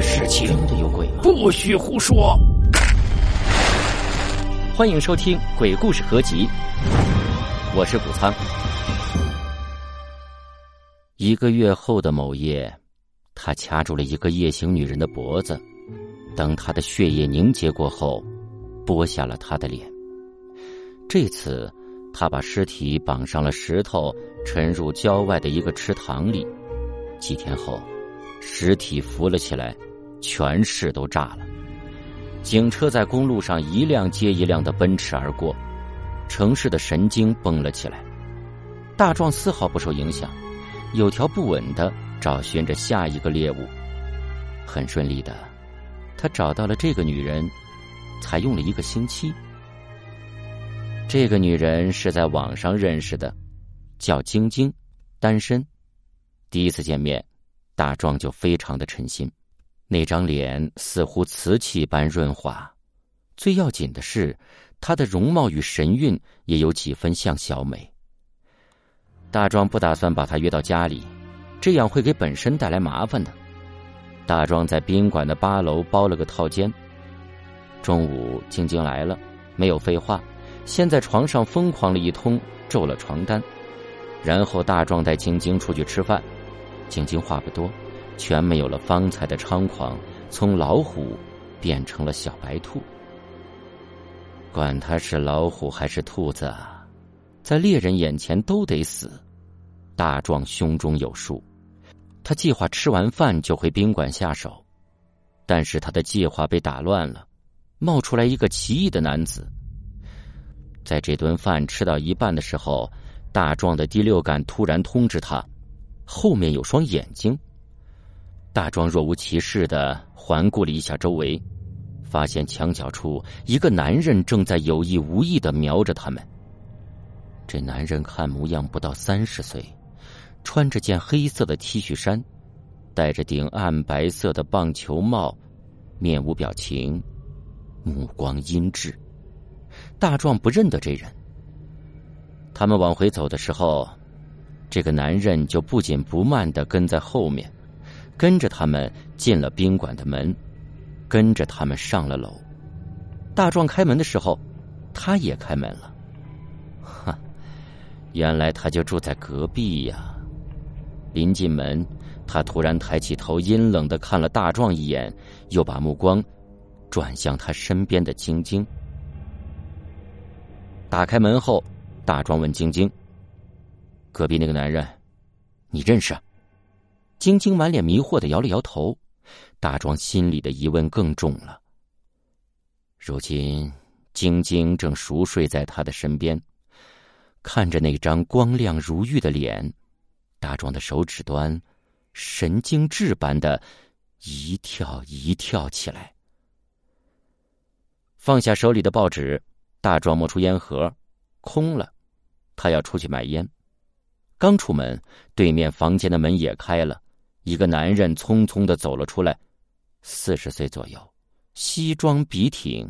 的事情。真的有鬼吗？不许胡说！欢迎收听《鬼故事合集》，我是谷仓。一个月后的某夜，他掐住了一个夜行女人的脖子，等她的血液凝结过后，剥下了她的脸。这次，他把尸体绑上了石头，沉入郊外的一个池塘里。几天后，尸体浮了起来，全市都炸了。警车在公路上一辆接一辆的奔驰而过，城市的神经绷了起来。大壮丝毫不受影响，有条不紊的找寻着下一个猎物。很顺利的，他找到了这个女人，才用了一个星期。这个女人是在网上认识的，叫晶晶，单身。第一次见面，大壮就非常的称心，那张脸似乎瓷器般润滑。最要紧的是，她的容貌与神韵也有几分像小美。大壮不打算把她约到家里，这样会给本身带来麻烦的。大壮在宾馆的八楼包了个套间。中午，晶晶来了，没有废话，先在床上疯狂了一通，皱了床单，然后大壮带晶晶出去吃饭。晶晶话不多，全没有了方才的猖狂，从老虎变成了小白兔。管他是老虎还是兔子，在猎人眼前都得死。大壮胸中有数，他计划吃完饭就回宾馆下手，但是他的计划被打乱了，冒出来一个奇异的男子。在这顿饭吃到一半的时候，大壮的第六感突然通知他。后面有双眼睛。大壮若无其事的环顾了一下周围，发现墙角处一个男人正在有意无意的瞄着他们。这男人看模样不到三十岁，穿着件黑色的 T 恤衫，戴着顶暗白色的棒球帽，面无表情，目光阴鸷。大壮不认得这人。他们往回走的时候。这个男人就不紧不慢的跟在后面，跟着他们进了宾馆的门，跟着他们上了楼。大壮开门的时候，他也开门了。哈，原来他就住在隔壁呀！临进门，他突然抬起头，阴冷的看了大壮一眼，又把目光转向他身边的晶晶。打开门后，大壮问晶晶。隔壁那个男人，你认识？晶晶满脸迷惑的摇了摇头。大壮心里的疑问更重了。如今，晶晶正熟睡在他的身边，看着那张光亮如玉的脸，大壮的手指端神经质般的一跳一跳起来。放下手里的报纸，大壮摸出烟盒，空了。他要出去买烟。刚出门，对面房间的门也开了，一个男人匆匆的走了出来，四十岁左右，西装笔挺，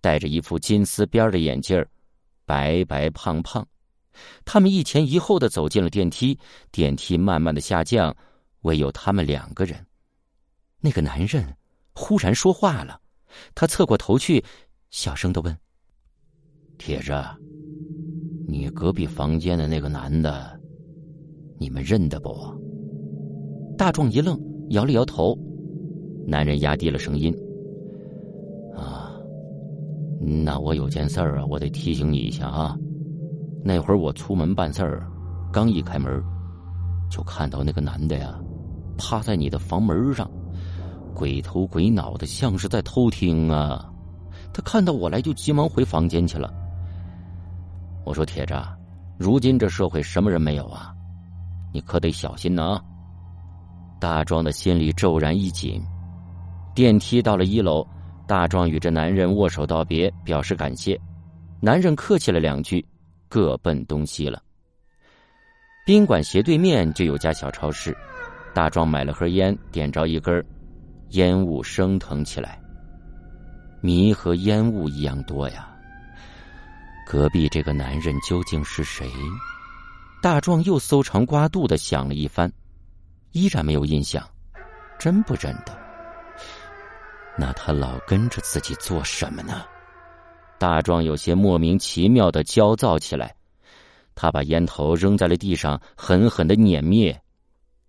戴着一副金丝边的眼镜白白胖胖。他们一前一后的走进了电梯，电梯慢慢的下降，唯有他们两个人。那个男人忽然说话了，他侧过头去，小声的问：“铁子，你隔壁房间的那个男的？”你们认得不？大壮一愣，摇了摇头。男人压低了声音：“啊，那我有件事儿啊，我得提醒你一下啊。那会儿我出门办事儿，刚一开门，就看到那个男的呀，趴在你的房门上，鬼头鬼脑的，像是在偷听啊。他看到我来，就急忙回房间去了。我说铁子，如今这社会什么人没有啊？”你可得小心呐！大壮的心里骤然一紧。电梯到了一楼，大壮与这男人握手道别，表示感谢。男人客气了两句，各奔东西了。宾馆斜对面就有家小超市，大壮买了盒烟，点着一根，烟雾升腾起来，迷和烟雾一样多呀。隔壁这个男人究竟是谁？大壮又搜肠刮肚的想了一番，依然没有印象，真不认得。那他老跟着自己做什么呢？大壮有些莫名其妙的焦躁起来，他把烟头扔在了地上，狠狠的碾灭，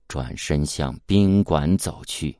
转身向宾馆走去。